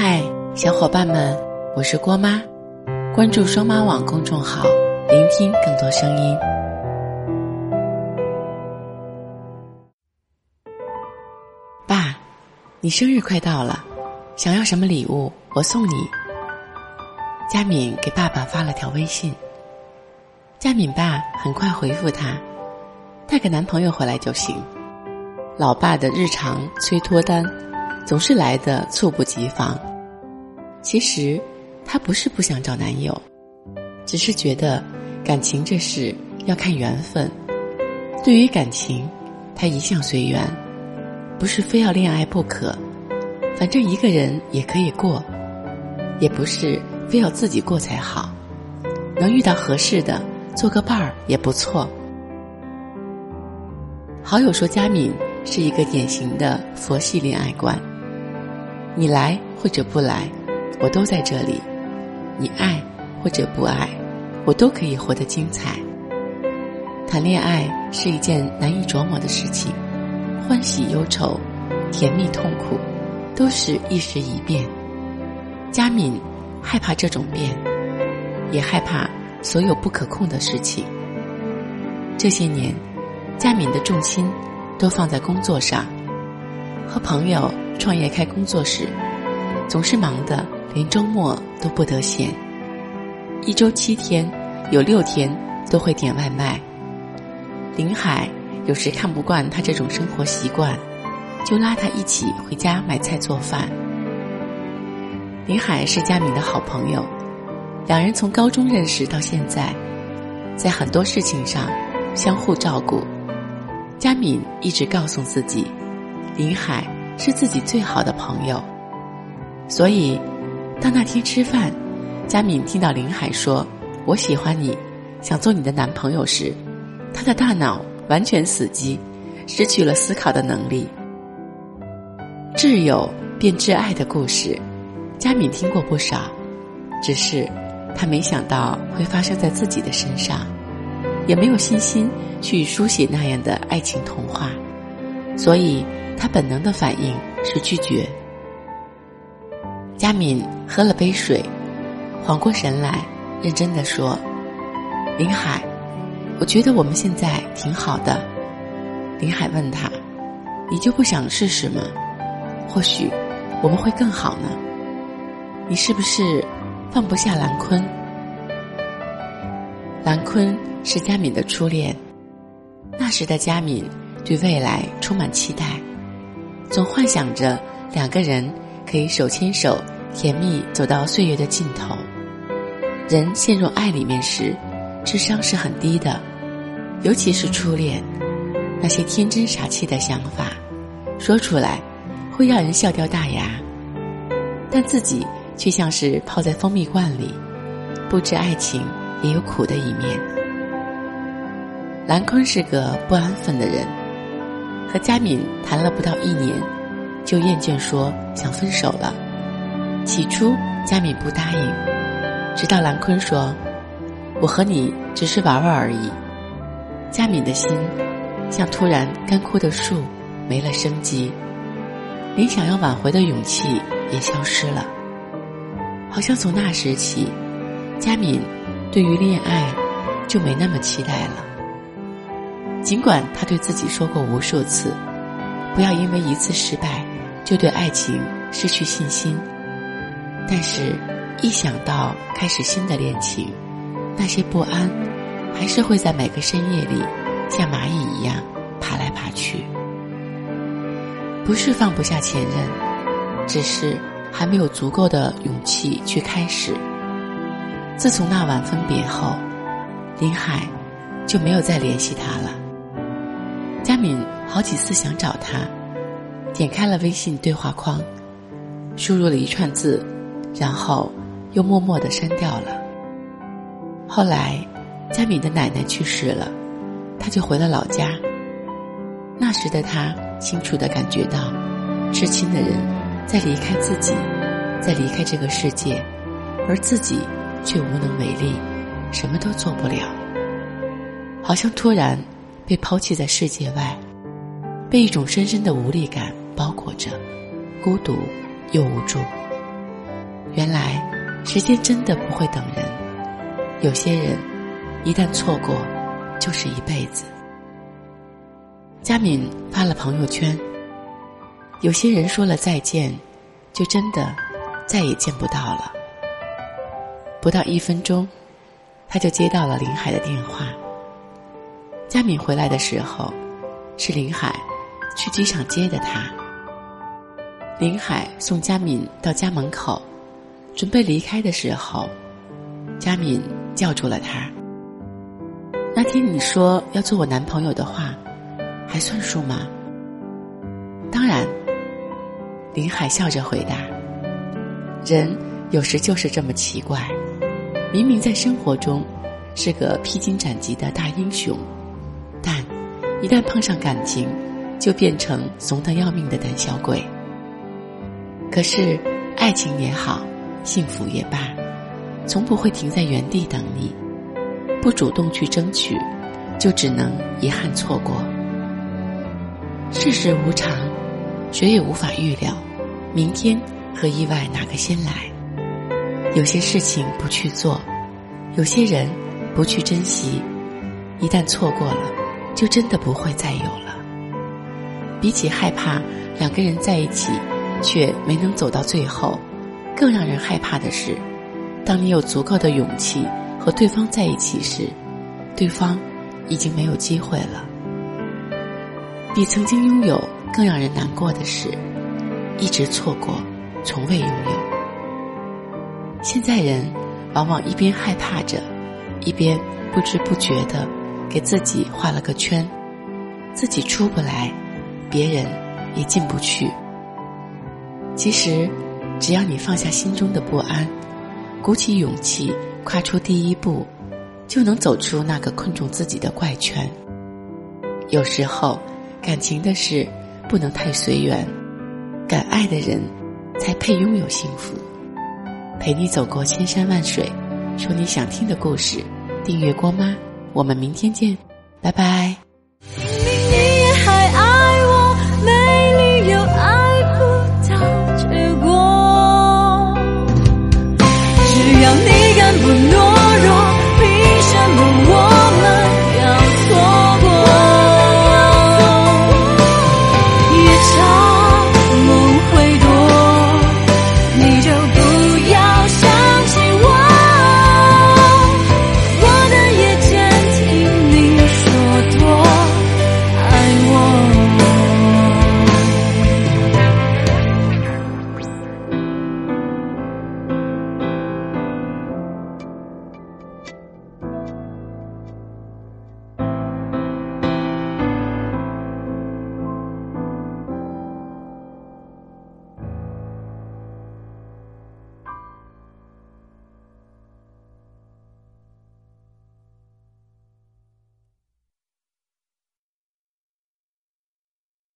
嗨，小伙伴们，我是郭妈，关注双妈网公众号，聆听更多声音。爸，你生日快到了，想要什么礼物，我送你。佳敏给爸爸发了条微信，佳敏爸很快回复他，带个男朋友回来就行。老爸的日常催脱单。总是来的猝不及防。其实，她不是不想找男友，只是觉得感情这事要看缘分。对于感情，他一向随缘，不是非要恋爱不可，反正一个人也可以过；也不是非要自己过才好，能遇到合适的，做个伴儿也不错。好友说，佳敏是一个典型的佛系恋爱观。你来或者不来，我都在这里；你爱或者不爱，我都可以活得精彩。谈恋爱是一件难以琢磨的事情，欢喜忧愁、甜蜜痛苦，都是一时一变。佳敏害怕这种变，也害怕所有不可控的事情。这些年，佳敏的重心都放在工作上，和朋友。创业开工作室，总是忙得连周末都不得闲。一周七天，有六天都会点外卖。林海有时看不惯他这种生活习惯，就拉他一起回家买菜做饭。林海是佳敏的好朋友，两人从高中认识到现在，在很多事情上相互照顾。佳敏一直告诉自己，林海。是自己最好的朋友，所以，当那天吃饭，佳敏听到林海说“我喜欢你，想做你的男朋友”时，他的大脑完全死机，失去了思考的能力。挚友变挚爱的故事，佳敏听过不少，只是他没想到会发生在自己的身上，也没有信心去书写那样的爱情童话，所以。他本能的反应是拒绝。佳敏喝了杯水，缓过神来，认真的说：“林海，我觉得我们现在挺好的。”林海问他：“你就不想试试吗？或许我们会更好呢？你是不是放不下兰坤？兰坤是佳敏的初恋，那时的佳敏对未来充满期待。”总幻想着两个人可以手牵手，甜蜜走到岁月的尽头。人陷入爱里面时，智商是很低的，尤其是初恋，那些天真傻气的想法，说出来会让人笑掉大牙。但自己却像是泡在蜂蜜罐里，不知爱情也有苦的一面。兰坤是个不安分的人。和佳敏谈了不到一年，就厌倦说想分手了。起初佳敏不答应，直到兰坤说：“我和你只是玩玩而已。”佳敏的心像突然干枯的树，没了生机，连想要挽回的勇气也消失了。好像从那时起，佳敏对于恋爱就没那么期待了。尽管他对自己说过无数次，不要因为一次失败就对爱情失去信心，但是，一想到开始新的恋情，那些不安还是会在每个深夜里像蚂蚁一样爬来爬去。不是放不下前任，只是还没有足够的勇气去开始。自从那晚分别后，林海就没有再联系他了。佳敏好几次想找他，点开了微信对话框，输入了一串字，然后又默默的删掉了。后来，佳敏的奶奶去世了，他就回了老家。那时的他清楚的感觉到，至亲的人在离开自己，在离开这个世界，而自己却无能为力，什么都做不了，好像突然。被抛弃在世界外，被一种深深的无力感包裹着，孤独又无助。原来时间真的不会等人，有些人一旦错过，就是一辈子。佳敏发了朋友圈，有些人说了再见，就真的再也见不到了。不到一分钟，他就接到了林海的电话。佳敏回来的时候，是林海去机场接的他。林海送佳敏到家门口，准备离开的时候，佳敏叫住了他。那天你说要做我男朋友的话，还算数吗？当然。林海笑着回答：“人有时就是这么奇怪，明明在生活中是个披荆斩棘的大英雄，一旦碰上感情，就变成怂得要命的胆小鬼。可是，爱情也好，幸福也罢，从不会停在原地等你。不主动去争取，就只能遗憾错过。世事无常，谁也无法预料。”明天和意外哪个先来？有些事情不去做，有些人不去珍惜，一旦错过了，就真的不会再有了。比起害怕两个人在一起却没能走到最后，更让人害怕的是，当你有足够的勇气和对方在一起时，对方已经没有机会了。比曾经拥有更让人难过的是。一直错过，从未拥有。现在人往往一边害怕着，一边不知不觉的给自己画了个圈，自己出不来，别人也进不去。其实，只要你放下心中的不安，鼓起勇气跨出第一步，就能走出那个困住自己的怪圈。有时候，感情的事不能太随缘。敢爱的人，才配拥有幸福。陪你走过千山万水，说你想听的故事。订阅郭妈，我们明天见，拜拜。明明你也还爱